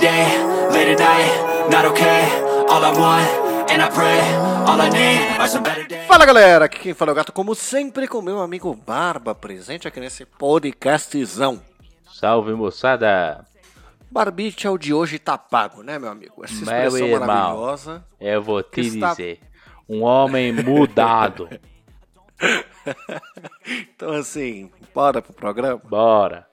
day, late at night, not okay. All I want, and I pray, all I need are some better days. Fala galera, aqui quem fala é o Gato, como sempre, com meu amigo Barba, presente aqui nesse podcastzão. Salve moçada! Barbite é o de hoje tá pago, né, meu amigo? Essa Meu expressão irmão. maravilhosa. Eu vou te está- dizer, um homem mudado. Então, assim, bora pro programa? Bora!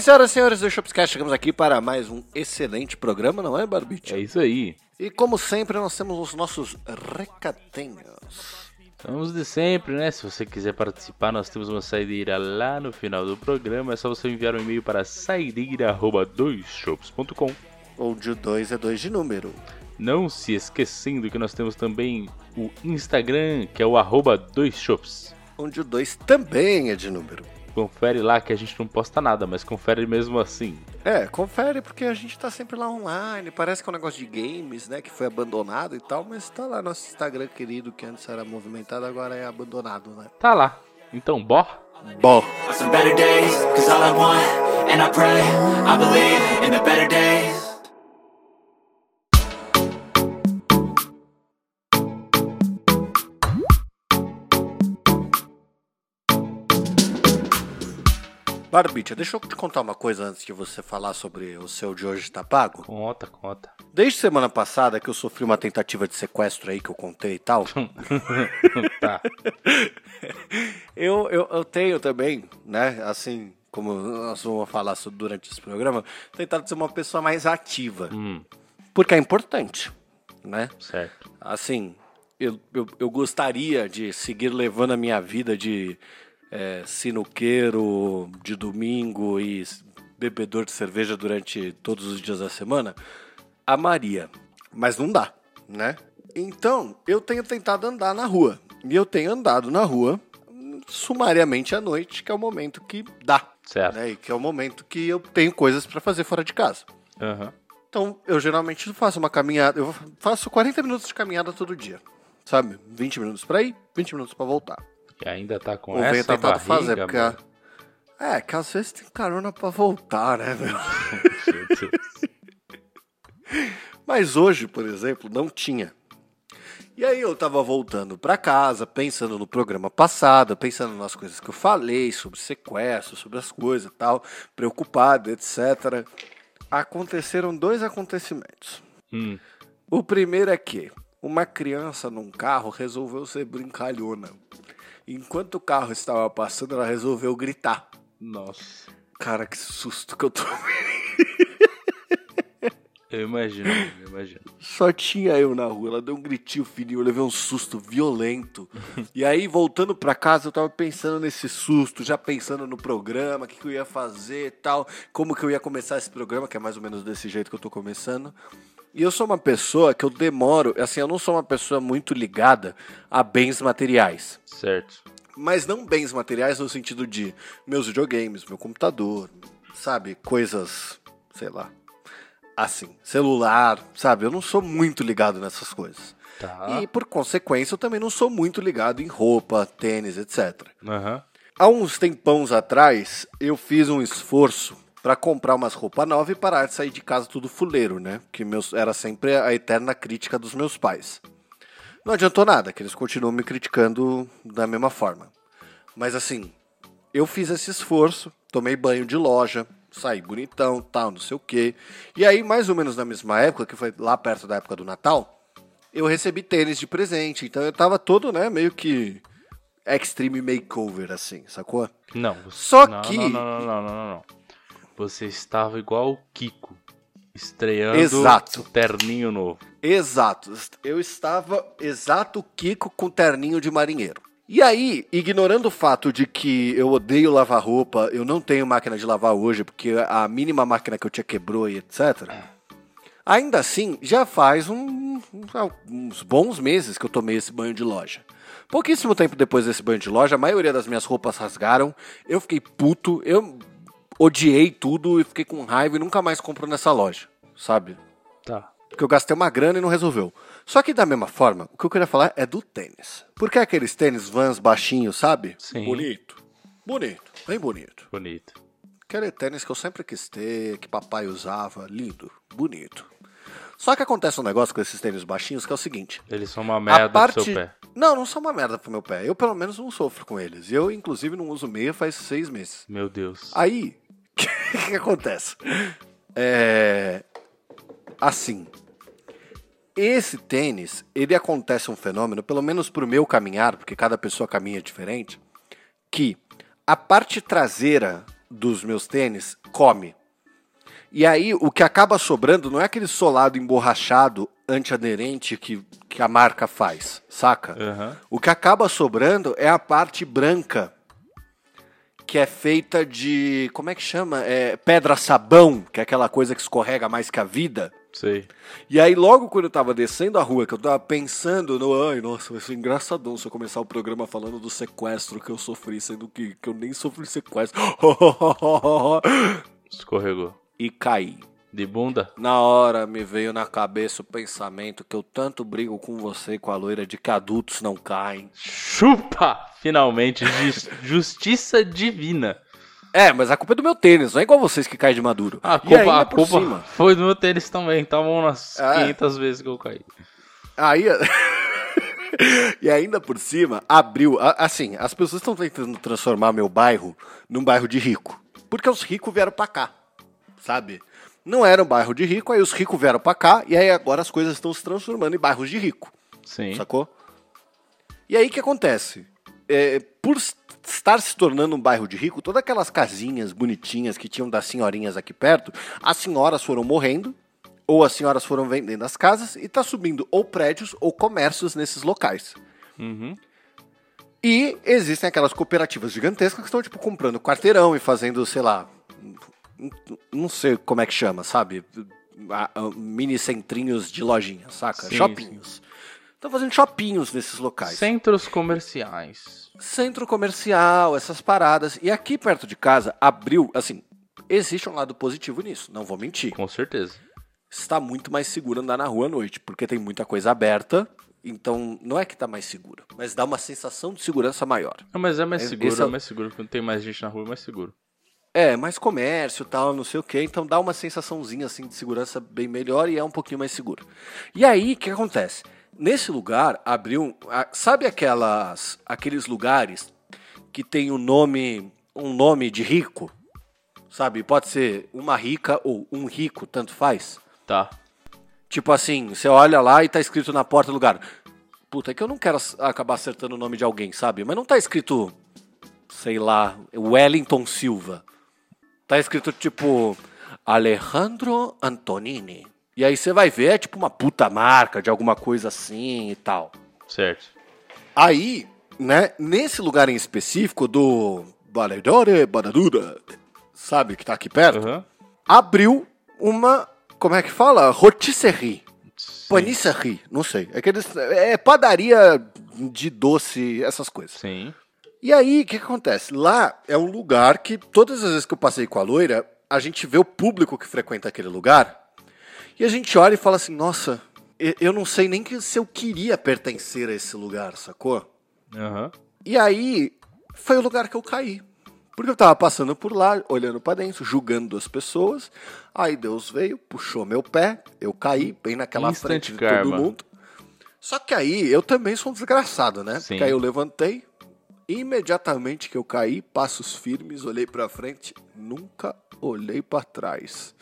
Bem, senhoras e senhores do Shopscast, chegamos aqui para mais um excelente programa, não é, Barbite? É isso aí. E como sempre, nós temos os nossos recadinhos. Vamos de sempre, né? Se você quiser participar, nós temos uma saideira lá no final do programa. É só você enviar um e-mail para saideira.doisshops.com. Onde o 2 é 2 de número. Não se esquecendo que nós temos também o Instagram, que é o arroba doisshops. Onde o 2 também é de número. Confere lá que a gente não posta nada, mas confere mesmo assim. É, confere porque a gente tá sempre lá online. Parece que é um negócio de games, né? Que foi abandonado e tal, mas tá lá nosso Instagram querido, que antes era movimentado, agora é abandonado, né? Tá lá. Então? Bom, For some better days, cause all I want, and I pray, I believe in the better days. Barbicha, deixa eu te contar uma coisa antes de você falar sobre o seu de hoje tá pago. Conta, conta. Desde semana passada que eu sofri uma tentativa de sequestro aí que eu contei e tal, tá. eu, eu, eu tenho também, né, assim como nós vamos falar durante esse programa, tentado ser uma pessoa mais ativa. Hum, Porque é importante, né? certo. Assim, eu, eu, eu gostaria de seguir levando a minha vida de é, sinuqueiro de domingo e bebedor de cerveja durante todos os dias da semana. Amaria, mas não dá, né? Então, eu tenho tentado andar na rua. E eu tenho andado na rua sumariamente à noite, que é o momento que dá. Certo. Né? E que é o momento que eu tenho coisas para fazer fora de casa. Aham. Então, eu geralmente faço uma caminhada, eu faço 40 minutos de caminhada todo dia. Sabe? 20 minutos pra ir, 20 minutos pra voltar. E ainda tá com Ou essa tentado barriga, fazer, porque... mano. É, que às vezes tem carona pra voltar, né, meu? Meu Deus. Mas hoje, por exemplo, não tinha. E aí eu tava voltando pra casa, pensando no programa passado, pensando nas coisas que eu falei, sobre sequestro, sobre as coisas e tal, preocupado, etc. Aconteceram dois acontecimentos. Hum, O primeiro é que uma criança num carro resolveu ser brincalhona. Enquanto o carro estava passando, ela resolveu gritar. nossa. Cara, que susto que eu tomei. Eu imagino, eu imagino. Só tinha eu na rua. Ela deu um gritinho fininho, eu levei um susto violento. e aí, voltando pra casa, eu tava pensando nesse susto, já pensando no programa, o que, que eu ia fazer e tal, como que eu ia começar esse programa, que é mais ou menos desse jeito que eu tô começando. E eu sou uma pessoa que eu demoro, assim, eu não sou uma pessoa muito ligada a bens materiais. Certo. Mas não bens materiais no sentido de meus videogames, meu computador, sabe? Coisas, sei lá. Assim, celular, sabe? Eu não sou muito ligado nessas coisas. Tá. E por consequência, eu também não sou muito ligado em roupa, tênis, etc. Aham. Há uns tempãos atrás, eu fiz um esforço para comprar umas roupas novas e parar de sair de casa tudo fuleiro, né? Que meus, era sempre a eterna crítica dos meus pais. Não adiantou nada, que eles continuam me criticando da mesma forma. Mas assim, eu fiz esse esforço, tomei banho de loja, saí bonitão, tal, não sei o quê. E aí, mais ou menos na mesma época, que foi lá perto da época do Natal, eu recebi tênis de presente. Então eu tava todo, né, meio que extreme makeover, assim, sacou? Não. Só não, que- Não, não, não, não, não, não, não. Você estava igual o Kiko Estreando Exato. o terninho novo. Exato. Eu estava exato Kiko com terninho de marinheiro. E aí, ignorando o fato de que eu odeio lavar roupa, eu não tenho máquina de lavar hoje, porque a mínima máquina que eu tinha quebrou e etc. Ainda assim, já faz um- uns bons meses que eu tomei esse banho de loja. Pouquíssimo tempo depois desse banho de loja, a maioria das minhas roupas rasgaram. Eu fiquei puto, eu odiei tudo e fiquei com raiva e nunca mais compro nessa loja, sabe? Tá. Porque eu gastei uma grana e não resolveu. Só que da mesma forma, o que eu queria falar é do tênis. Porque é aqueles tênis vans baixinhos, sabe? Sim. Bonito. Bonito. Bem bonito. Bonito. Aquele tênis que eu sempre quis ter, que papai usava. Lindo. Bonito. Só que acontece um negócio com esses tênis baixinhos que é o seguinte. Eles são uma merda pro seu pé. Não, não são uma merda pro meu pé. Eu pelo menos não sofro com eles. Eu, inclusive, não uso meia faz seis meses. Meu Deus. Aí, o que, acontece? É. Assim. Esse tênis, ele acontece um fenômeno, pelo menos pro meu caminhar, porque cada pessoa caminha diferente, que a parte traseira dos meus tênis come. E aí, o que acaba sobrando não é aquele solado emborrachado antiaderente que, que a marca faz, saca? Aham. O que acaba sobrando é a parte branca, que é feita de. Como é que chama? É pedra-sabão, que é aquela coisa que escorrega mais que a vida. Sei. E aí, logo quando eu tava descendo a rua, que eu tava pensando no. Ai, nossa, vai ser engraçadão se eu começar o programa falando do sequestro que eu sofri, sendo que, que eu nem sofri sequestro. Escorregou. e caí. De bunda? Na hora me veio na cabeça o pensamento que eu tanto brigo com você e com a loira de que adultos não caem. Chupa! Finalmente, jus- justiça divina. É, mas a culpa é do meu tênis, não é igual vocês que caem de maduro. A culpa, a por culpa cima. foi do meu tênis também. Estavam umas É. 500 vezes que eu caí. Aí. e ainda por cima, abriu. Assim, as pessoas estão tentando transformar meu bairro num bairro de rico. Porque os ricos vieram pra cá, sabe? Não era um bairro de rico, aí os ricos vieram pra cá, e aí agora as coisas estão se transformando em bairros de rico. Sim. Sacou? E aí o que acontece? É, por estar se tornando um bairro de rico, todas aquelas casinhas bonitinhas que tinham das senhorinhas aqui perto, as senhoras foram morrendo, ou as senhoras foram vendendo as casas, e tá subindo ou prédios ou comércios nesses locais. Uhum. E existem aquelas cooperativas gigantescas que estão, tipo, comprando quarteirão e fazendo, sei lá, não sei como é que chama, sabe? A- a- Mini centrinhos de lojinha, saca? Sim, Shoppinhos. Estão fazendo shoppinhos nesses locais. Centros comerciais. Centro comercial, essas paradas. E aqui perto de casa abriu, assim, existe um lado positivo nisso, não vou mentir. Com certeza. Está muito mais seguro andar na rua à noite, porque tem muita coisa aberta. Então, não é que tá mais seguro, mas dá uma sensação de segurança maior. Não, mas é mais Esse- seguro, é é mais seguro. Quando tem mais gente na rua, é mais seguro. É, mais comércio tal, não sei o que, então dá uma sensaçãozinha assim de segurança bem melhor e é um pouquinho mais seguro. E aí, o que acontece? Nesse lugar abriu, sabe aquelas aqueles lugares que tem um nome, um nome de rico? Sabe? Pode ser uma rica ou um rico, tanto faz. Tá. Tipo assim, você olha lá e tá escrito na porta do lugar. Puta, é que eu não quero ac- acabar acertando o nome de alguém, sabe? Mas não tá escrito, sei lá, Wellington Silva. Tá escrito tipo Alejandro Antonini. E aí você vai ver, é tipo uma puta marca de alguma coisa assim e tal. Certo. Aí, né, nesse lugar em específico do Valedore Badadura, sabe, que tá aqui perto, Aham. abriu uma, como é que fala? Rotisserie. Sim. Panisserie, não sei. É, aqueles, é padaria de doce, essas coisas. Sim. E aí, o que, acontece? Lá é um lugar que, todas as vezes que eu passei com a loira, a gente vê o público que frequenta aquele lugar e a gente olha e fala assim: nossa, eu não sei nem se eu queria pertencer a esse lugar, sacou? Aham. E aí, foi o lugar que eu caí. Porque eu tava passando por lá, olhando pra dentro, julgando as pessoas. Aí Deus veio, puxou meu pé, eu caí bem naquela Instant frente de karma. todo mundo. Só que aí eu também sou um desgraçado, né? Sim. Porque aí eu levantei, imediatamente que eu caí, passos firmes, olhei pra frente, nunca olhei pra trás.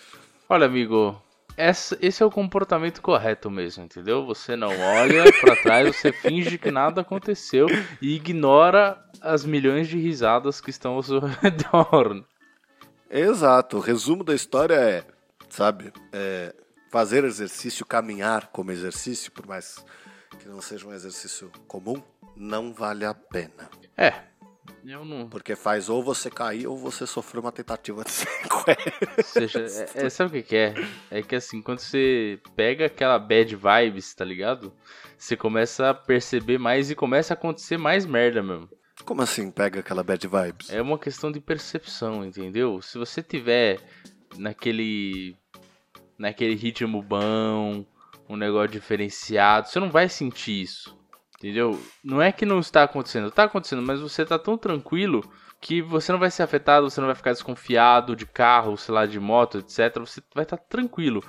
Olha, amigo, esse é o comportamento correto mesmo, entendeu? Você não olha pra trás, você finge que nada aconteceu e ignora as milhões de risadas que estão ao seu redor. Exato, o resumo da história é: sabe? É, fazer exercício, caminhar como exercício, por mais que não seja um exercício comum, não vale a pena. É. Eu não. Porque faz ou você cair ou você sofrer uma tentativa de sequestro. Seja, é, é, sabe o que, que é? É que assim, quando você pega aquela bad vibes, tá ligado? Você começa a perceber mais e começa a acontecer mais merda mesmo. Como assim pega aquela bad vibes? É uma questão de percepção, entendeu? Se você tiver naquele naquele ritmo bom, um negócio diferenciado, você não vai sentir isso. Entendeu? Não é que não está acontecendo, está acontecendo, mas você está tão tranquilo que você não vai ser afetado, você não vai ficar desconfiado de carro, sei lá, de moto, etc. Você vai estar tá tranquilo.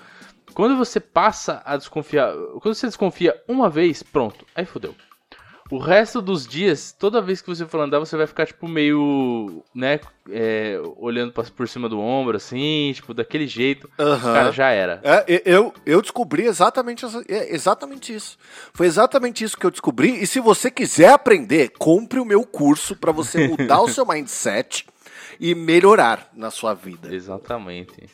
Quando você passa a desconfiar, quando você desconfia uma vez, pronto, aí fodeu. O resto dos dias, toda vez que você for andar, você vai ficar, tipo, meio, né, é, olhando por cima do ombro, assim, tipo, daquele jeito. Uhum. Cara, já era. É, eu, eu descobri exatamente, é, exatamente isso. Foi exatamente isso que eu descobri. E se você quiser aprender, compre o meu curso para você mudar o seu mindset e melhorar na sua vida. Exatamente.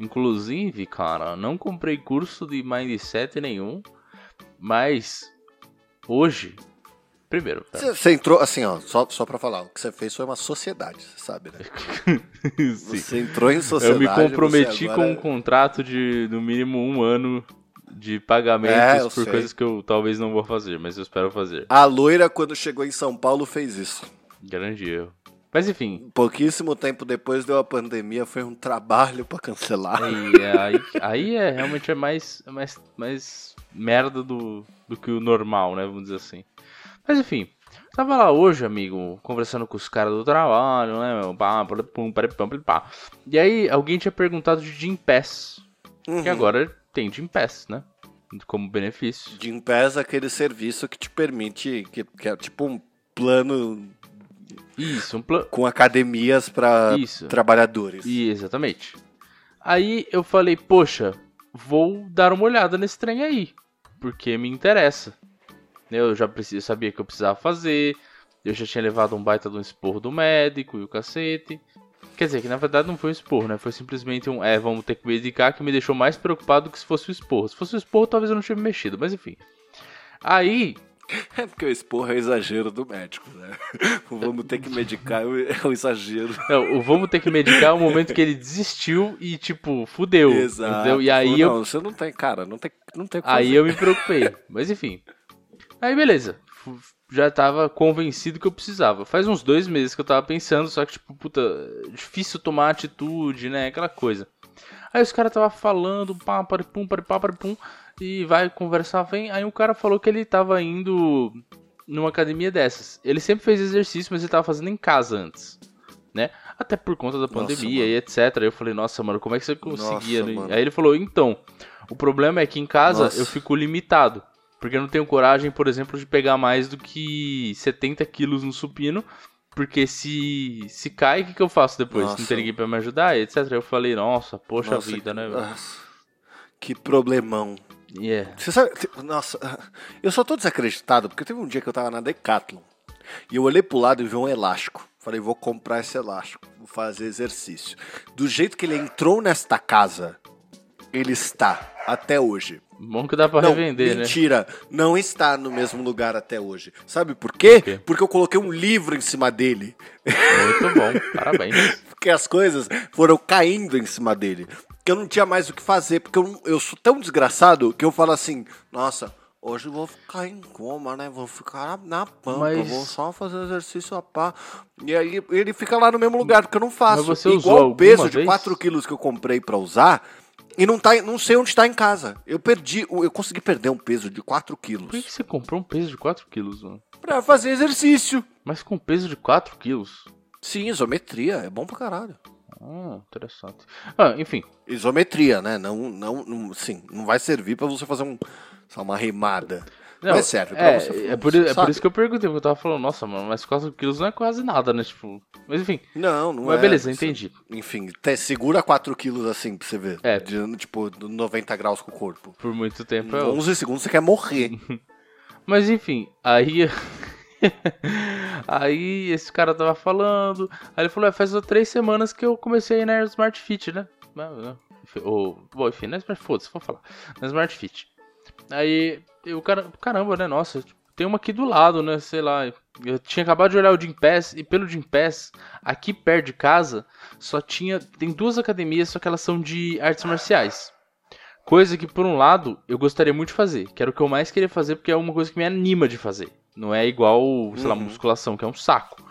Inclusive, cara, não comprei curso de mindset nenhum, mas hoje Primeiro. Tá? Você, entrou, assim, ó, só, só pra falar, o que você fez foi uma sociedade, você sabe, né? você entrou em sociedade. Eu me comprometi agora... com um contrato de, no mínimo, um ano de pagamentos é, por sei. coisas que eu talvez não vou fazer, mas eu espero fazer. A loira, quando chegou em São Paulo, fez isso. Grande erro. Mas enfim. Pouquíssimo tempo depois deu a pandemia, foi um trabalho para cancelar. E, é, aí, aí é realmente é mais, é mais, mais merda do, do que o normal, né? Vamos dizer assim. Mas enfim, tava lá hoje, amigo, conversando com os caras do trabalho, né? E aí alguém tinha perguntado de Jim Pass. Uhum. Que agora tem Jim Pass, né? Como benefício. Jim Pass é aquele serviço que te permite, que, que é tipo um plano isso, um plano. Com academias para trabalhadores. Exatamente. Aí eu falei, poxa, vou dar uma olhada nesse trem aí. Porque me interessa. Eu já eu sabia que eu precisava fazer. Eu já tinha levado um baita de um esporro do médico e o cacete. Quer dizer, que na verdade não foi um esporro, né? Foi simplesmente um, é, vamos ter que medicar, que me deixou mais preocupado do que se fosse o esporro. Se fosse o esporro, talvez eu não tivesse mexido, mas enfim. Aí. É porque o esporro é o exagero do médico, né? O vamos ter que medicar é o exagero. Não, o vamos ter que medicar é o momento que ele desistiu e, tipo, fudeu. Exato. Entendeu? E aí não, eu. você não tem, cara, não tem, não tem Aí eu me preocupei. Mas enfim. Aí beleza. Já tava convencido que eu precisava. Faz uns dois meses que eu tava pensando, só que, tipo, puta, difícil tomar atitude, né? Aquela coisa. Aí os caras tava falando, pá, paripum, paripá, paripum, e vai conversar, vem. Aí um cara falou que ele tava indo numa academia dessas. Ele sempre fez exercício, mas ele tava fazendo em casa antes, né? Até por conta da pandemia nossa, e etc. Aí eu falei, nossa, mano, como é que você conseguia? Nossa, Aí ele falou, então, o problema é que em casa nossa. eu fico limitado. Porque eu não tenho coragem, por exemplo, de pegar mais do que 70 quilos no supino. Porque se, se cai, o que, que eu faço depois? Nossa. Não tem ninguém pra me ajudar, etc. Eu falei, nossa, poxa nossa, vida, né, velho? Que problemão. Yeah. Você sabe, nossa, eu só tô desacreditado porque teve um dia que eu tava na Decathlon e eu olhei pro lado e vi um elástico. Falei, vou comprar esse elástico, vou fazer exercício. Do jeito que ele entrou nesta casa, ele está até hoje. Bom que dá pra não, revender, mentira, né? Mentira, não está no mesmo lugar até hoje. Sabe por quê? por quê? Porque eu coloquei um livro em cima dele. Muito bom, parabéns. porque as coisas foram caindo em cima dele. Que eu não tinha mais o que fazer, porque eu, eu sou tão desgraçado que eu falo assim, nossa, hoje eu vou ficar em coma, né? Vou ficar na, na pampa, Mas... vou só fazer exercício a pá. E aí ele fica lá no mesmo lugar, porque eu não faço. Mas você Igual o peso vez? de 4 quilos que eu comprei para usar e não, tá, não sei onde está em casa. Eu perdi, eu consegui perder um peso de 4 quilos. Por que você comprou um peso de 4 quilos, mano? Pra fazer exercício. Mas com peso de 4 quilos? Sim, isometria, é bom pra caralho. Ah, interessante. Ah, enfim. Isometria, né? Não, não, não, sim, não vai servir para você fazer um, uma remada. Não, mas serve pra é, você. É por, é por isso que eu perguntei, porque eu tava falando, nossa, mano, mas 4 quilos não é quase nada, né? Tipo. Mas enfim. Não, não mas é. beleza, entendi. Enfim, te, segura 4 quilos assim pra você ver. É. De, tipo, 90 graus com o corpo. Por muito tempo é. 11 segundos você quer morrer. mas enfim, aí. aí esse cara tava falando. Aí ele falou: é, faz três semanas que eu comecei a ir na Smart Fit, né? Ou, bom, enfim, na Smart Foda, se for falar. Na Smart Fit. Aí, eu, caramba, né? Nossa, tem uma aqui do lado, né? Sei lá. Eu tinha acabado de olhar o Gym Pass e pelo Gym Pass, aqui perto de casa, só tinha. Tem duas academias, só que elas são de artes marciais. Coisa que, por um lado, eu gostaria muito de fazer. Que era o que eu mais queria fazer, porque é uma coisa que me anima de fazer. Não é igual, sei uhum. lá, musculação, que é um saco.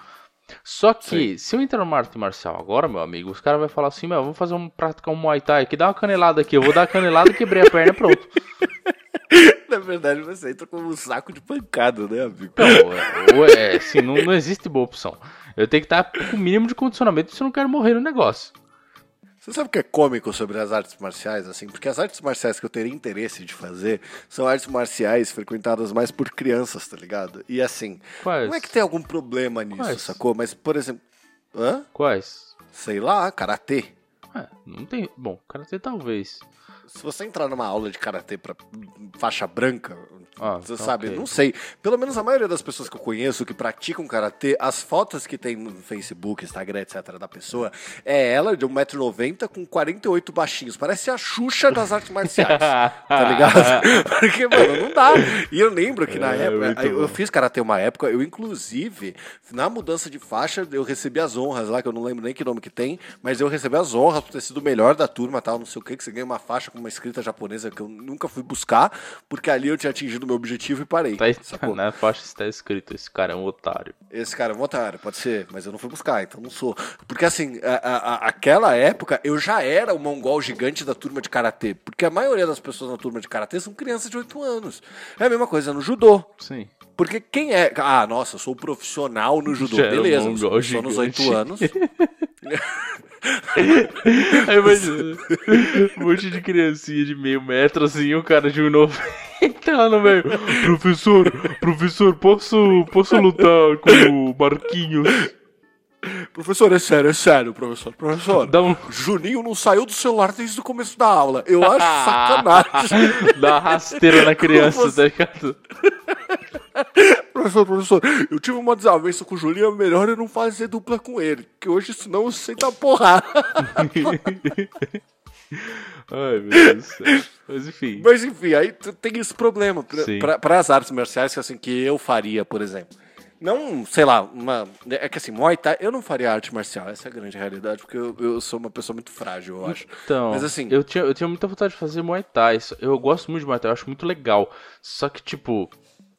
Só que, Sim. se eu entrar no arte marcial agora, meu amigo, os caras vão falar assim, meu, vamos fazer um praticar um Muay Thai aqui, dá uma canelada aqui, eu vou dar a canelada, quebrei a perna, pronto. Na verdade, você entra como um saco de pancada, né, amigo? Não, é, assim, não, não existe boa opção. Eu tenho que estar com o mínimo de condicionamento se eu não quero morrer no negócio. Você sabe o que é cômico sobre as artes marciais, assim? Porque as artes marciais que eu teria interesse de fazer são artes marciais frequentadas mais por crianças, tá ligado? E assim, Quais? não é que tem algum problema nisso, Quais? sacou? Mas, por exemplo. Hã? Quais? Sei lá, karatê. É, não tem. Bom, karatê talvez se você entrar numa aula de karatê para faixa branca, ah, você sabe, okay. não sei. Pelo menos a maioria das pessoas que eu conheço que praticam karatê, as fotos que tem no Facebook, Instagram, etc. da pessoa, é ela de 1,90m com 48 baixinhos. Parece a Xuxa das artes marciais. tá ligado? Porque, mano, não dá. E eu lembro que na é, época. Eu, eu fiz karatê uma época, eu inclusive, na mudança de faixa, eu recebi as honras lá, que eu não lembro nem que nome que tem, mas eu recebi as honras por ter sido o melhor da turma tal, não sei o que, que você ganha uma faixa com uma escrita japonesa que eu nunca fui buscar, porque ali eu tinha atingido o meu objetivo e parei. Tá, na faixa está escrito, esse cara é um otário. Esse cara é um otário, pode ser, mas eu não fui buscar, então não sou. Porque assim, a, a, aquela época eu já era o mongol gigante da turma de karatê, porque a maioria das pessoas na turma de karatê são crianças de 8 anos. É a mesma coisa no judô. Sim. Porque quem é. Ah, nossa, eu sou profissional no judô. Já Beleza, um sou, sou nos 8 anos. Aí imagina, um monte de criancinha de meio metro assim, o cara de um novo tá no meio. Professor, professor, posso, posso lutar com o Marquinhos? Professor, é sério, é sério, professor. Professor, Dá um... Juninho não saiu do celular desde o começo da aula. Eu acho sacanagem. Dá rasteira na criança, você... tá ligado? professor, professor, eu tive uma desavença com o Julinho, é melhor eu não fazer dupla com ele, que hoje senão eu sei da porrada. Ai, meu Deus do céu. Mas enfim. Mas enfim, aí tem esse problema. Para as artes marciais que, assim, que eu faria, por exemplo. Não, sei lá, uma. É que assim, Muay Thai, eu não faria arte marcial, essa é a grande realidade, porque eu, eu sou uma pessoa muito frágil, eu acho. Então, Mas assim. Eu tinha, eu tinha muita vontade de fazer Muay Thai. Eu gosto muito de Muay Thai, eu acho muito legal. Só que, tipo,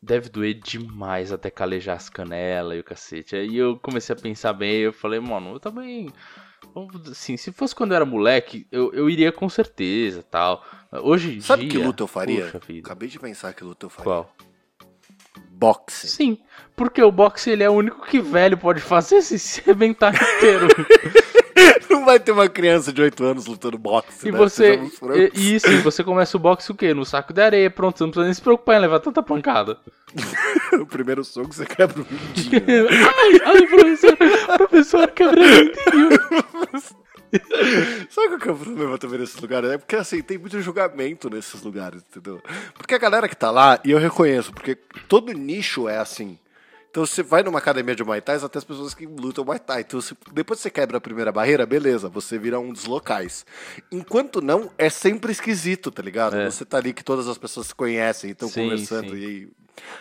deve doer demais até calejar as canelas e o cacete. Aí eu comecei a pensar bem, eu falei, mano, eu também. Assim, se fosse quando eu era moleque, eu, eu iria com certeza tal. Hoje em Sabe dia. Sabe que luta eu faria? Acabei de pensar que luta eu faria. Qual? Boxe. Sim, porque o boxe ele é o único que velho pode fazer se se arrebentar inteiro. Não vai ter uma criança de 8 anos lutando boxe. E né? você. E, isso, e você começa o boxe o quê? No saco de areia, pronto, você não precisa nem se preocupar em levar tanta pancada. o primeiro soco você quebra o mindinho. ai, ai, professor, professor, quebra o mindinho. Sabe qual que é o problema também nesses lugares? É porque assim, tem muito julgamento nesses lugares, entendeu? Porque a galera que tá lá, e eu reconheço, porque todo nicho é assim. Então você vai numa academia de Muay Thai, até as pessoas que lutam Muay Thai. Então você, depois que você quebra a primeira barreira, beleza, você vira um dos locais. Enquanto não, é sempre esquisito, tá ligado? É. Você tá ali que todas as pessoas se conhecem e estão conversando. Sim. E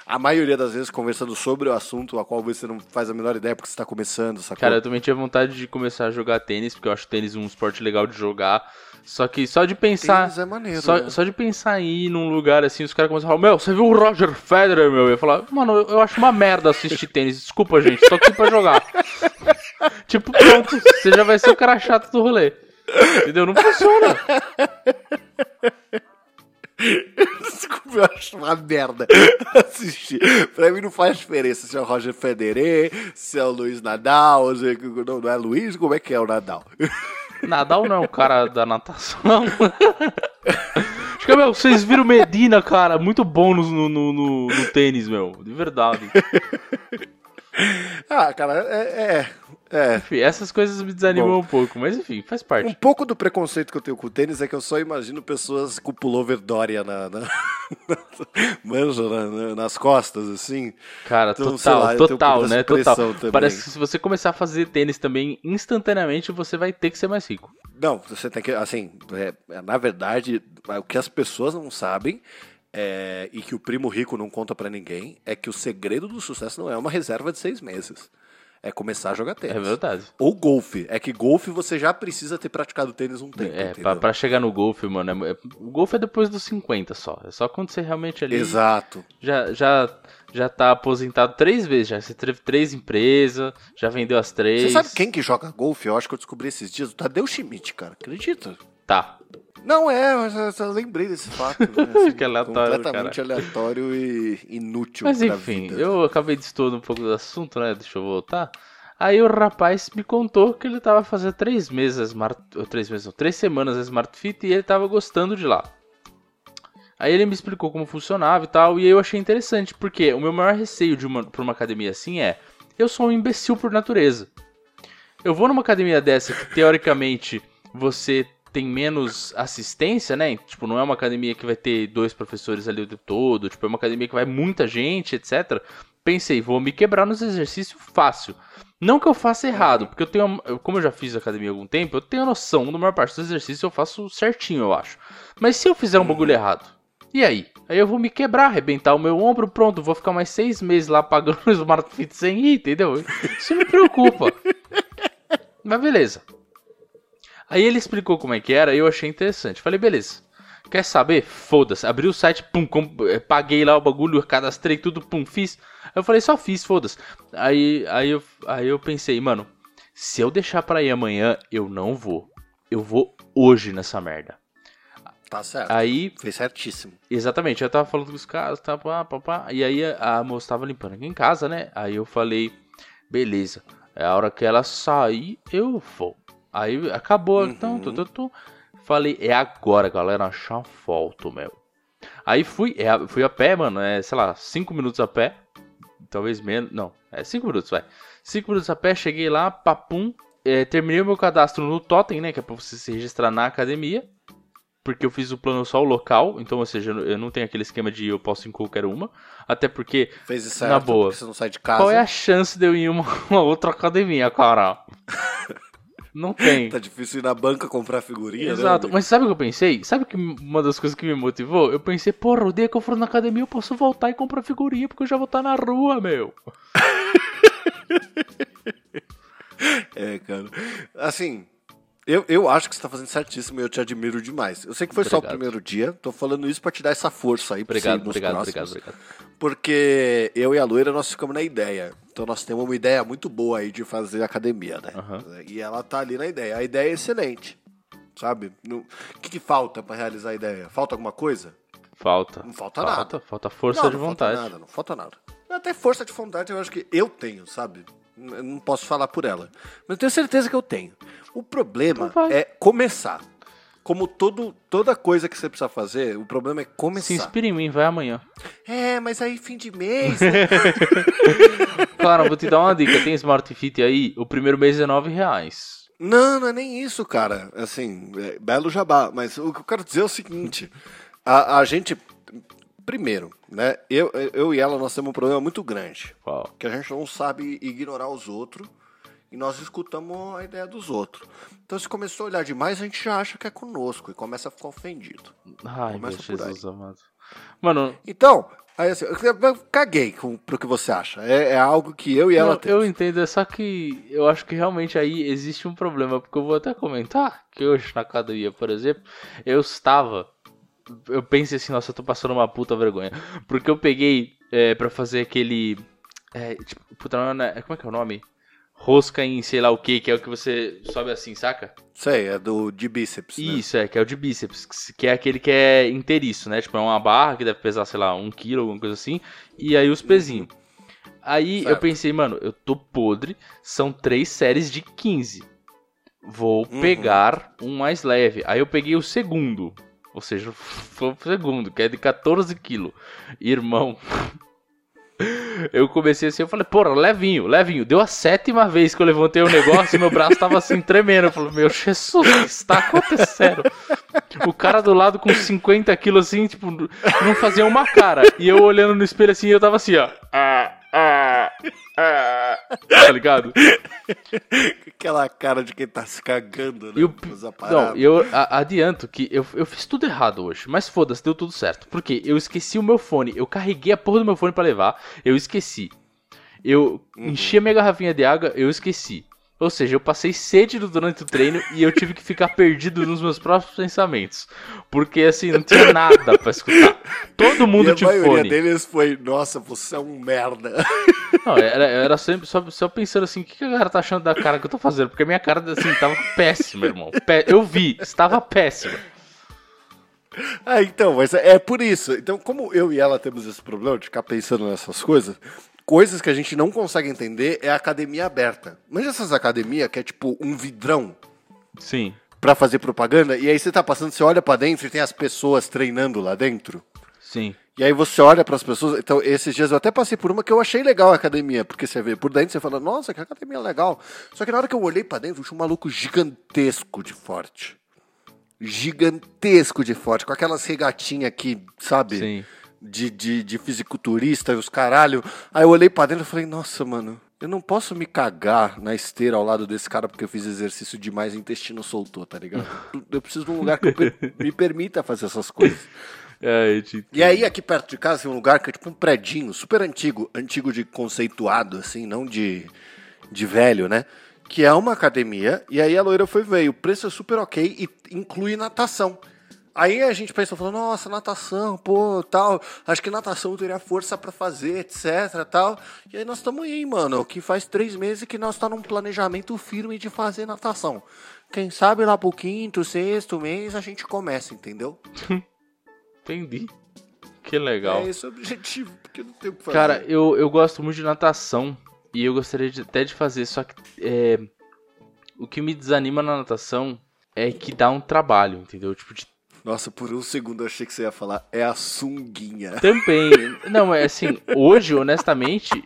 a maioria das vezes conversando sobre o assunto a qual você não faz a menor ideia porque você tá começando, sacou? Cara, eu também tinha vontade de começar a jogar tênis, porque eu acho tênis um esporte legal de jogar. Só que só de pensar. É maneiro, só, né? só de pensar em ir num lugar assim, os caras começam a falar: Meu, você viu o Roger Federer, meu? Eu ia falar: Mano, eu, eu acho uma merda assistir tênis. Desculpa, gente, só aqui pra jogar. tipo, pronto, você já vai ser o cara chato do rolê. Entendeu? Não funciona. Desculpa, eu acho uma merda assistir. Pra mim não faz diferença se é o Roger Federer, se é o Luiz Nadal, se... É não, não é Luiz, como é que é o Nadal? Nadal não é o cara da natação. Acho que, meu, vocês viram Medina, cara, muito bom no, no, no, no tênis, meu. De verdade. Ah, cara, é, é, É. Enfim, essas coisas me desanimam Bom. um pouco, mas enfim, faz Um parte. pouco do preconceito que eu tenho com o tênis é que eu só imagino pessoas com pullover Dória na, na, manja, na- na- nas costas, assim. Cara, Então, total, lá, um total, né? Total. também. Parece que se você começar a fazer tênis também, instantaneamente você vai ter que ser mais rico. Não, você tem que, assim, é, é, na verdade, o que as pessoas não sabem é, e que o primo rico não conta pra ninguém é que o segredo do sucesso não é uma reserva de seis meses. É começar a jogar tênis. É verdade. Ou golfe. É que golfe você já precisa ter praticado tênis um tempo. É, pra, pra chegar no golfe, mano, é- é- o golfe é depois dos 50 só. É só quando você realmente ali Exato. já, já, já tá aposentado três vezes já. Você teve três empresas, já vendeu as três. Você sabe quem que joga golfe? Eu acho que eu descobri esses dias. O Tadeu Schmidt, cara. Acredita? Tá. Não é, mas eu só lembrei desse fato. Né? Assim, Que aleatório, Completamente aleatório e inútil Mas enfim, vida. eu acabei de estudar um pouco do assunto, né? Deixa eu voltar. Aí o rapaz me contou que ele tava fazendo três meses, Smart, três meses, não, três semanas a Smart Fit e ele tava gostando de lá. Aí ele me explicou como funcionava e tal, e aí eu achei interessante, porque o meu maior receio de uma, pra uma academia assim é, eu sou um imbecil por natureza. Eu vou numa academia dessa que teoricamente você tem menos assistência, né? Tipo, não é uma academia que vai ter dois professores ali o tempo todo, tipo, é uma academia que vai muita gente, etc. Pensei, vou me quebrar nos exercícios fácil. Não que eu faça errado, porque eu tenho, como eu já fiz academia há algum tempo, eu tenho noção, na maior parte dos exercícios eu faço certinho, eu acho. Mas se eu fizer um bagulho errado, e aí? Aí eu vou me quebrar, arrebentar o meu ombro, pronto, vou ficar mais seis meses lá pagando o Smart Fit sem ir, entendeu? Isso me preocupa. Mas beleza. Aí ele explicou como é que era e eu achei interessante. Falei, beleza. Quer saber? Foda-se. Abri o site, pum, eh, paguei lá o bagulho, cadastrei tudo, pum, fiz. Eu falei, só fiz, foda-se. Aí, aí, eu, aí eu pensei, mano, se eu deixar pra ir amanhã, eu não vou. Eu vou hoje nessa merda. Tá certo. Aí Fez certíssimo. Exatamente, eu tava falando com os caras, tá, pá, pá, pá, e aí a, a moça tava limpando aqui em casa, né? Aí eu falei, beleza, é a hora que ela sair, eu vou. Aí acabou, então, tu, tu, tu. Falei, é agora, galera, achar foto, meu. Aí fui, é, a- fui a pé, mano, é, sei lá, 5 minutos a pé, talvez menos, não, é 5 minutos, vai. 5 minutos a pé, cheguei lá, papum, é, terminei o meu cadastro no Totem, né, que é pra você se registrar na academia porque eu fiz o plano só o local, então, ou seja, eu não tenho aquele esquema de eu posso ir em qualquer uma, até porque Fez isso certo, Na boa. você não sai de casa. qual é a chance de eu ir em uma, uma outra academia, cara? Não tem. Tá difícil ir na banca comprar figurinha, Exato, né? mas sabe o que eu pensei? Sabe que uma das coisas que me motivou? Eu pensei, porra, o dia que eu for na academia eu posso voltar e comprar figurinha, porque eu já vou estar na rua, meu. É, cara. Assim, eu, eu acho que você tá fazendo certíssimo e eu te admiro demais. Eu sei que foi só o Obrigado. primeiro dia, tô falando isso pra te dar essa força aí pra Obrigado, nos obrigado, obrigado, próximos. obrigado. Porque eu e a Loira, nós ficamos na ideia. Então nós temos uma ideia muito boa aí de fazer academia, né? Aham. E ela tá ali na ideia. A ideia é excelente, sabe? O que, que falta pra realizar a ideia? Falta alguma coisa? Falta. Não falta falta, nada. Falta força não, de não vontade. Falta nada, não falta nada. Até força de vontade eu acho que eu tenho, sabe? Eu não posso falar por ela. Mas eu tenho certeza que eu tenho. O problema Então é começar. Como todo, toda coisa que você precisa fazer, o problema é Se começar. inspira em mim, vai amanhã. É, mas aí fim de mês. Cara, eu vou te dar uma dica. Tem Smart Fit aí, o primeiro mês é 9 reais. não, não é nem isso, cara. Assim, é belo jabá. Mas o que eu quero dizer é o seguinte: a, a gente. Primeiro, né? Eu, eu e ela, nós temos um problema muito grande. Qual? que a gente não sabe ignorar os outros e nós escutamos a ideia dos outros. Então, se começou a olhar demais, a gente já acha que é conosco e começa a ficar ofendido. Ai, meu Começa por Jesus amado. Mano, Então, aí assim, eu caguei com, pro que você acha. É, é algo que eu e ela Não, temos. eu entendo, é só que eu acho que realmente aí existe um problema, porque eu vou até comentar que hoje na academia, por exemplo, eu estava. Eu pensei assim, nossa, eu tô passando uma puta vergonha. Porque eu peguei é, pra fazer aquele. É, tipo, puta, não, é- como é que é o nome? Rosca em sei lá o que, que é o que você sobe assim, saca? Sei, é do de bíceps. né? Isso, é, que é o de bíceps, que é aquele que é inteiriço, né? Tipo, é uma barra que deve pesar, sei lá, um quilo, alguma coisa assim, e aí os pezinhos. Aí eu Certo. pensei, mano, eu tô podre, são três séries de 15. Vou Uhum. pegar um mais leve. Aí eu peguei o segundo, ou seja, foi o segundo, que é de 14 quilos. Irmão, Eu comecei assim, eu falei, porra, levinho, levinho. Deu a sétima vez que eu levantei o negócio e meu braço tava assim tremendo. Eu falei, meu Jesus, o que está acontecendo? O cara do lado com 50 quilos assim, tipo, não fazia uma cara. E eu olhando no espelho assim, eu tava assim, ó. Ah, ah, ah, tá ligado? Aquela cara de quem tá se cagando, né? E Usa Não, eu a- adianto que eu, eu fiz tudo errado hoje, mas foda-se, deu tudo certo. Porque eu esqueci o meu fone, eu carreguei a porra do meu fone pra levar, eu esqueci. Eu enchi a minha garrafinha de água, eu esqueci. Ou seja, eu passei sede durante o treino e eu tive que ficar perdido nos meus próprios pensamentos. Porque assim, não tinha nada pra escutar. Todo mundo e a tinha maioria fone. deles foi, nossa, você é um merda. Não, era, era sempre só, só pensando assim, o que, que a galera tá achando da cara que eu tô fazendo? Porque a minha cara, assim, tava péssima, irmão. Pé- eu vi, estava péssima. Ah, então, mas é por isso. Então, como eu e ela temos esse problema de ficar pensando nessas coisas, coisas que a gente não consegue entender é a academia aberta. Mas essas academias que é tipo um vidrão Sim. pra fazer propaganda, e aí você tá passando, você olha pra dentro e tem as pessoas treinando lá dentro. Sim. E aí você olha pras pessoas. Então, esses dias eu até passei por uma que eu achei legal a academia, porque você vê por dentro você fala, nossa, que academia legal. Só que na hora que eu olhei pra dentro, tinha um maluco gigantesco de forte. Gigantesco de forte, com aquelas regatinhas aqui, sabe? Sim. De, de, de fisiculturista e os caralho. Aí eu olhei pra dentro e falei, nossa, mano, eu não posso me cagar na esteira ao lado desse cara porque eu fiz exercício demais e o intestino soltou, tá ligado? Eu preciso de um lugar que per- me permita fazer essas coisas. É, te E aí, aqui perto de casa, tem um lugar que é tipo um predinho, super antigo, antigo de conceituado, assim, não de, de velho, né? Que é uma academia, e aí a loira foi ver, o preço é super ok e inclui natação. Aí a gente pensou, falou, nossa, natação, pô, tal, acho que natação eu teria força pra fazer, etc, tal. E aí nós estamos aí, mano, que faz três meses que nós tá num planejamento firme de fazer natação. Quem sabe lá pro quinto, sexto mês a gente começa, entendeu? Entendi. Que legal. É esse o objetivo, porque não tem o que fazer. Cara, eu, eu gosto muito de natação e eu gostaria de- até de fazer, só que é, o que me desanima na natação é que dá um trabalho, entendeu? Tipo, de Nossa, por um segundo eu achei que você ia falar, é a sunguinha. Também. Não, é assim, hoje, honestamente,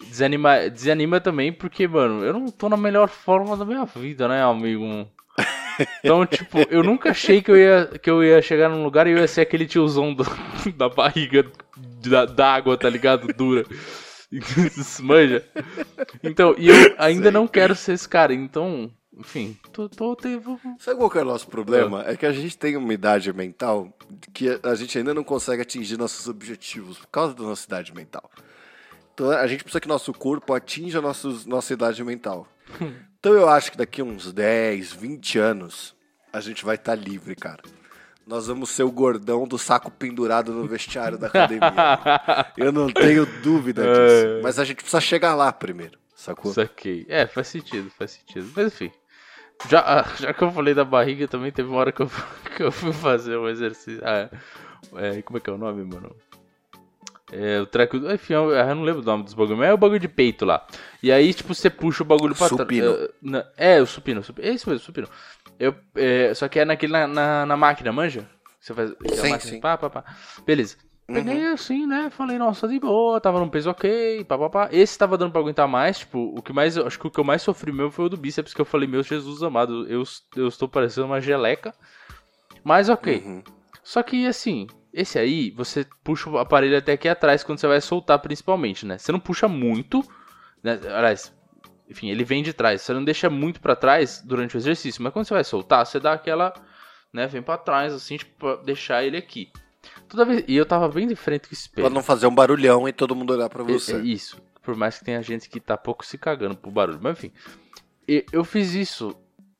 desanima, desanima também porque, mano, eu não tô na melhor forma da minha vida, né, amigo? Então, tipo, eu nunca achei que eu ia, que eu ia chegar num lugar e eu ia ser aquele tiozão do- da barriga da- d'água, tá ligado? Dura. Manja. Então, e eu ainda não quero ser esse cara, então, enfim, tô, tô, Sabe qual que é o nosso problema? É que a gente tem uma idade mental que a gente ainda não consegue atingir nossos objetivos por causa da nossa idade mental. Então a gente precisa que nosso corpo atinja nossos, nossa idade mental. Então eu acho que daqui a uns 10, 20 anos a gente vai estar livre, cara. Nós vamos ser o gordão do saco pendurado no vestiário da academia. Eu não tenho dúvida disso. Mas a gente precisa chegar lá primeiro, sacou? Saquei. É, faz sentido, faz sentido. Mas enfim. Já, ah, já que eu falei da barriga, também teve uma hora que eu, que eu fui fazer um exercício. Ah, é, como é que é o nome, mano? É, o treco. Enfim, eu, eu não lembro o nome dos bagulho, mas é o bagulho de peito lá. E aí, tipo, você puxa o bagulho pra trás. Supino. É, o supino, supino. É isso mesmo, supino. Eu, é, só que é naquele na, na, na máquina, manja? Você faz. aquela Sim, máquina, sim. Pá, pá, pá. Beleza. Peguei assim, né? Falei, nossa, de boa, tava num peso ok, pá, pá, pá. Esse tava dando pra aguentar mais, tipo, o que mais, acho que o que eu mais sofri mesmo foi o do bíceps, que eu falei, meu Jesus amado, eu, eu estou parecendo uma geleca, mas ok. Uhum. Só que, assim, esse aí, você puxa o aparelho até aqui atrás quando você vai soltar, principalmente, né? Você não puxa muito, né? Aliás, enfim, ele vem de trás. Você não deixa muito pra trás durante o exercício, mas quando você vai soltar, você dá aquela, né? Vem pra trás, assim, tipo, pra deixar ele aqui. Toda vez. E eu tava bem de frente com o espelho. Pra não fazer um barulhão e todo mundo olhar pra É- você. é isso. Por mais que tenha gente que tá pouco se cagando pro barulho. Mas enfim. Eu fiz isso.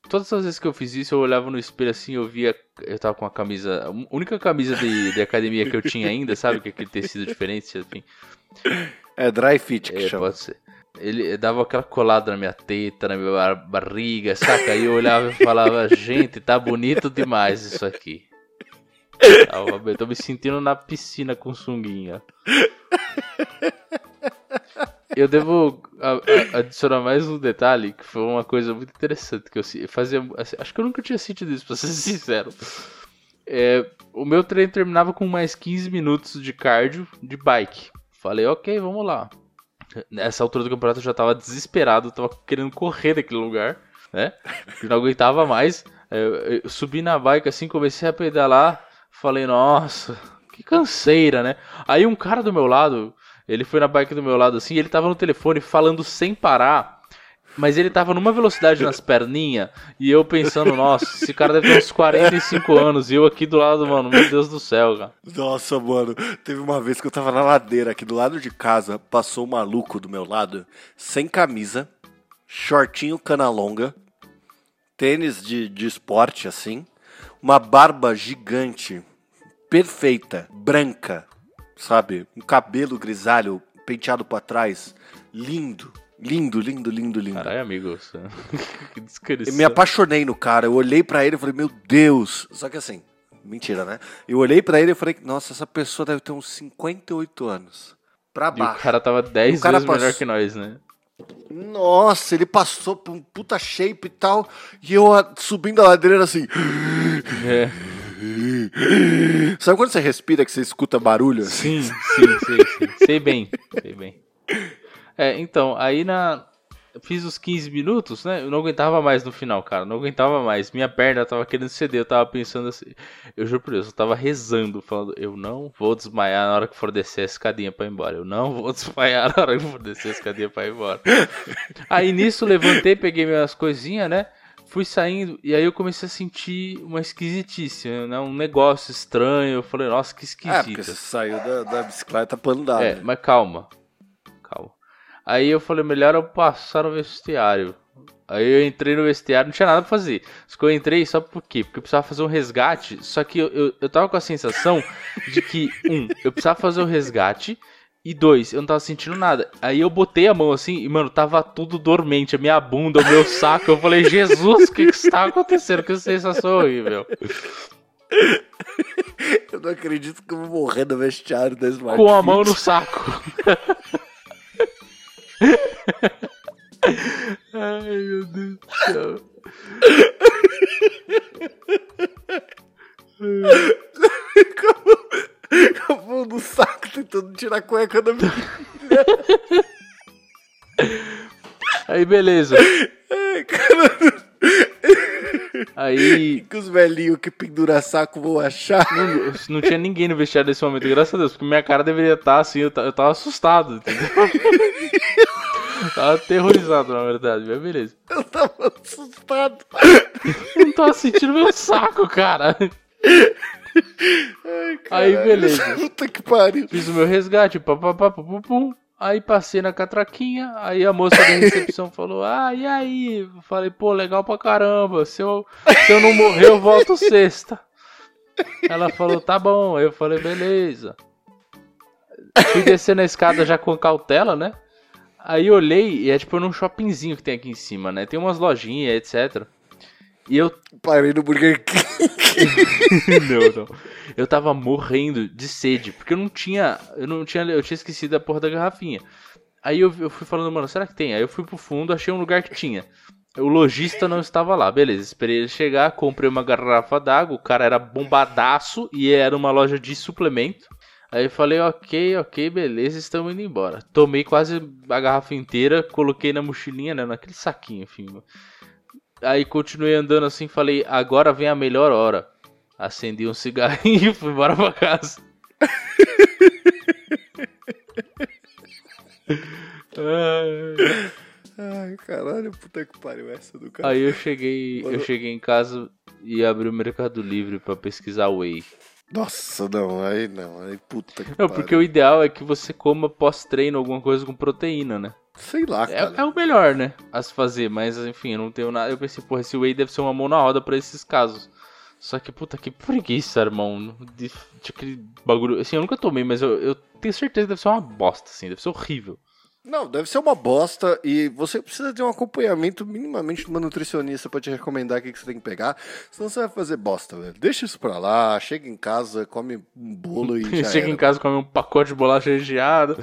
Todas as vezes que eu fiz isso, eu olhava no espelho assim, eu via. Eu tava com a camisa. A única camisa de, de academia que eu tinha ainda, sabe? Que aquele tecido diferente, enfim. É dry fit que É, chama. pode ser. Ele dava aquela colada na minha teta, na minha bar- barriga, saca? Aí eu olhava e falava, gente, tá bonito demais isso aqui. Eu tô me sentindo na piscina com sunguinha. Eu devo adicionar mais um detalhe, que foi uma coisa muito interessante que eu fazia. assim, Acho que eu nunca tinha sentido isso, pra ser sincero. É, o meu treino terminava com mais 15 minutos de cardio de bike. Falei, ok, vamos lá. Nessa altura do campeonato eu já tava desesperado, tava querendo correr daquele lugar, né? Não aguentava mais. Eu, eu subi na bike assim, comecei a pedalar. Falei, nossa, que canseira, né? Aí um cara do meu lado, ele foi na bike do meu lado assim, ele tava no telefone falando sem parar. Mas ele tava numa velocidade nas perninhas e eu pensando, nossa, esse cara deve ter uns 45 anos e eu aqui do lado, mano, meu Deus do céu, cara. Nossa, mano, teve uma vez que eu tava na ladeira aqui do lado de casa, passou um maluco do meu lado, sem camisa, shortinho cana longa, tênis de, de esporte assim, uma barba gigante, perfeita, branca, sabe? Um cabelo grisalho penteado para trás, lindo. Lindo, lindo, lindo, lindo. Caralho, amigo. Que Eu descrição. me apaixonei no cara. Eu olhei pra ele e falei, meu Deus. Só que assim, mentira, né? Eu olhei pra ele e falei, nossa, essa pessoa deve ter uns 58 anos. Pra E o baixo. cara tava 10 O cara vezes melhor que nós, né? Nossa, ele passou por um puta shape e tal. E eu subindo a ladeira assim. É. Sabe quando você respira que você escuta barulho? Sim, sim, sei, sei. Sei bem, sei bem. É, então, aí na. eu Fiz os 15 minutos, né? Eu não aguentava mais no final, cara. Não aguentava mais. Minha perna tava querendo ceder. Eu tava pensando assim. Eu juro por Deus, eu tava rezando, falando: Eu não vou desmaiar na hora que for descer a escadinha pra ir embora. Eu não vou desmaiar na hora que for descer a escadinha pra ir embora. Aí nisso, levantei, peguei minhas coisinhas, né? Fui saindo e aí eu comecei a sentir uma esquisitice, né? Um negócio estranho. Eu falei: Nossa, que É, esquisito. porque você saiu da, da bicicleta pra andar. É, né? mas calma. Calma. Aí eu falei, melhor eu passar no vestiário. Aí eu entrei no vestiário, não tinha nada pra fazer. Só que eu entrei só por quê? Porque eu precisava fazer um resgate. Só que eu, eu, eu tava com a sensação de que, um, eu precisava fazer o resgate. E dois, eu não tava sentindo nada. Aí eu botei a mão assim e, mano, tava tudo dormente. A minha bunda, o meu saco. Eu falei, Jesus, o que que está acontecendo? Que sensação horrível. Eu não acredito que eu vou morrer no vestiário da Smart Com a Fit. mão no saco. Ai, meu Deus do céu. Com mão no saco tentando tirar a cueca da minha. Aí, beleza. Ai, cara, Aí, que os velhinhos que penduram saco vão achar. não, não tinha ninguém no vestiário nesse momento, graças a Deus, porque minha cara deveria estar assim, eu, eu tava assustado, entendeu? tava aterrorizado, na verdade, mas beleza. Eu tava assustado. Eu não tava sentindo meu saco, cara. Ai, Aí, beleza. Puta que pariu. Fiz o meu resgate, papapá, pum, pum. Aí passei na catraquinha, aí a moça da recepção falou, ah, e aí? Eu falei, pô, legal pra caramba, se eu, se eu não morrer eu volto sexta. Ela falou, tá bom, eu falei, beleza. Fui descer na escada já com cautela, né? Aí olhei, e é tipo num shoppingzinho que tem aqui em cima, né? Tem umas lojinhas, etc. E eu Parei no Burger King. não, não. Eu tava morrendo de sede, porque eu não tinha. Eu não tinha. Eu tinha esquecido a porra da garrafinha. Aí eu, eu fui falando, mano, será que tem? Aí eu fui pro fundo, achei um lugar que tinha. O lojista não estava lá, beleza. Esperei ele chegar, comprei uma garrafa d'água, o cara era bombadaço e era uma loja de suplemento. Aí eu falei, ok, ok, beleza, estamos indo embora. Tomei quase a garrafa inteira, coloquei na mochilinha, né, naquele saquinho, enfim. Aí continuei andando assim, falei, agora vem a melhor hora. Acendi um cigarrinho e fui embora pra casa. Ai. Caralho, puta que pariu essa do cara. Aí eu cheguei, eu cheguei em casa e abri o Mercado Livre pra pesquisar whey. Nossa, não, aí não, aí puta que Não, pariu. porque o ideal é que você coma pós-treino alguma coisa com proteína, né? Sei lá, cara. É, é o melhor, né? A se fazer, mas enfim, eu não tenho nada. Eu pensei, porra, esse whey deve ser uma mão na roda pra esses casos. Só que, puta, que preguiça, irmão. De, de aquele bagulho. Assim, eu nunca tomei, mas eu, eu tenho certeza que deve ser uma bosta, assim, deve ser horrível. Não, deve ser uma bosta e você precisa de um acompanhamento minimamente de uma nutricionista pra te recomendar o que, que você tem que pegar. Senão você vai fazer bosta, velho. Deixa isso pra lá, chega em casa, come um bolo e já Chega era. em casa, come um pacote de bolacha recheada,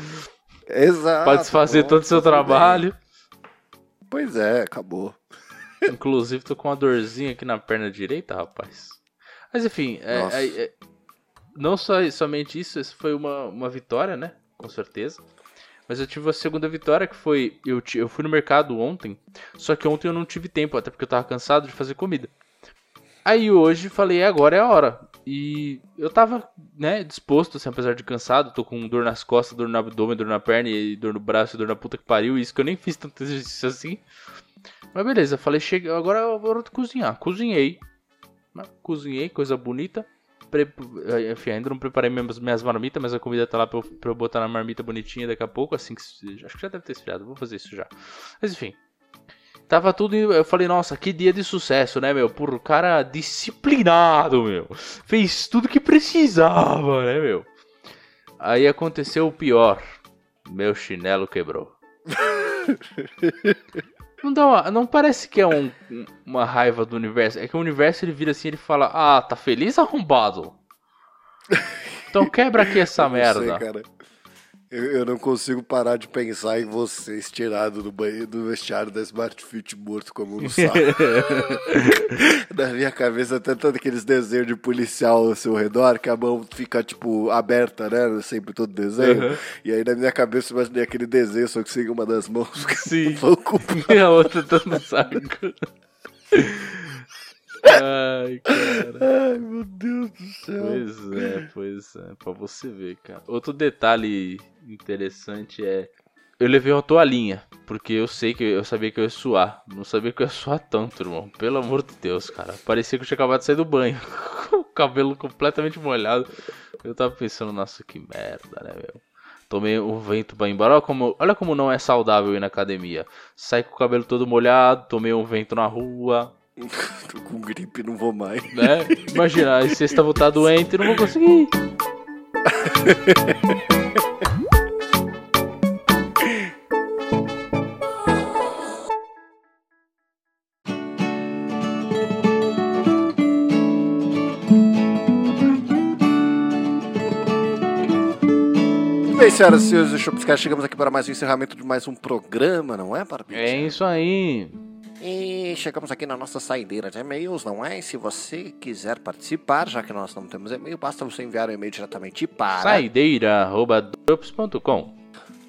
Exato. pra desfazer pronto, todo o seu tudo bem. trabalho. Pois é, acabou. Inclusive, tô com uma dorzinha aqui na perna direita, rapaz. Mas enfim, é- é- é- não só somente isso, isso foi uma, uma vitória, né? com certeza. Mas eu tive a segunda vitória, que foi. Eu, eu fui no mercado ontem, só que ontem eu não tive tempo, até porque eu tava cansado de fazer comida. Aí hoje falei, agora é a hora. E eu tava, né, disposto, assim, apesar de cansado, tô com dor nas costas, dor no abdômen, dor na perna, e dor no braço, dor na puta que pariu, isso que eu nem fiz tanto exercício assim. Mas beleza, falei, chega, agora eu vou cozinhar. Cozinhei. Cozinhei, coisa bonita. Pre... Enfim, ainda não preparei minhas, minhas marmitas, mas a comida tá lá pra eu, pra eu botar na marmita bonitinha daqui a pouco, assim que. Acho que já deve ter esfriado, vou fazer isso já. Mas enfim. Tava tudo. Eu falei, nossa, que dia de sucesso, né, meu? Por cara disciplinado, meu. Fez tudo que precisava, né, meu? Aí aconteceu o pior. Meu chinelo quebrou. Não, dá uma- não parece que é um- um- uma raiva do universo. É que o universo ele vira assim e ele fala: Ah, tá feliz arrombado? Então quebra aqui essa merda. sei. Eu, eu não consigo parar de pensar em vocês tirado do banheiro do vestiário da Smart Fit morto como um saco. Na minha cabeça tanto aqueles desenhos de policial ao seu redor que a mão fica, tipo, aberta, né? Sempre todo desenho. Uhum. E aí na minha cabeça eu imaginei aquele desenho, só que sem uma das mãos. Sim. Louco. E a outra dando saco. Ai, cara. Ai, meu Deus do céu. Pois é, pois é, pra você ver, cara. Outro detalhe interessante é. Eu levei uma toalhinha, porque eu sei que eu sabia que eu ia suar. Não sabia que eu ia suar tanto, irmão. Pelo amor de Deus, cara. Parecia que eu tinha acabado de sair do banho. O cabelo completamente molhado. Eu tava pensando, nossa, que merda, né, meu? Tomei o vento pra ir embora. Olha como, olha como não é saudável ir na academia. Sai com o cabelo todo molhado, tomei um vento na rua, Tô com gripe, não vou mais. né? Imagina, aí sexta vou estar doente e não vou conseguir. Bem, senhoras e senhores do Shopscast, chegamos aqui para mais um encerramento de mais um programa, não é, Barbie? É isso aí. E chegamos aqui na nossa saideira de e-mails, não é? E se você quiser participar, já que nós não temos e-mail, basta você enviar o e-mail diretamente para... Saideira.drops.com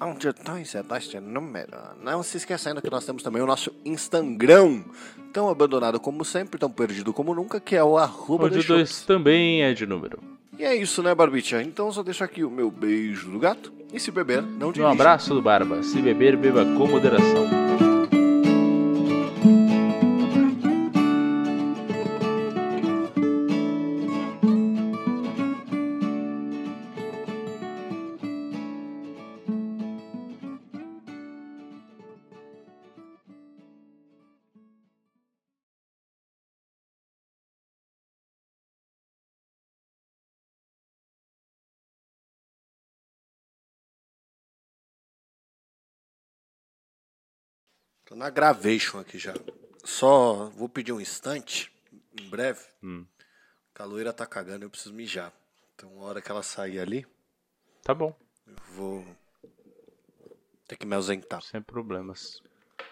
Onde está este número? Não se esquecendo que nós temos também o nosso Instagram, tão abandonado como sempre, tão perdido como nunca, que é o arroba Onde The o 2 Shops. também é de número. E é isso, né, Barbicha? Então só deixo aqui o meu beijo do gato. E se beber, não Um dirija. abraço do Barba. Se beber, beba com moderação. Tô na gravation aqui já. Só vou pedir um instante, em breve. Hum. A loira tá cagando, eu preciso mijar. Então, a hora que ela sair ali, Tá bom, eu vou ter que me ausentar. sem problemas.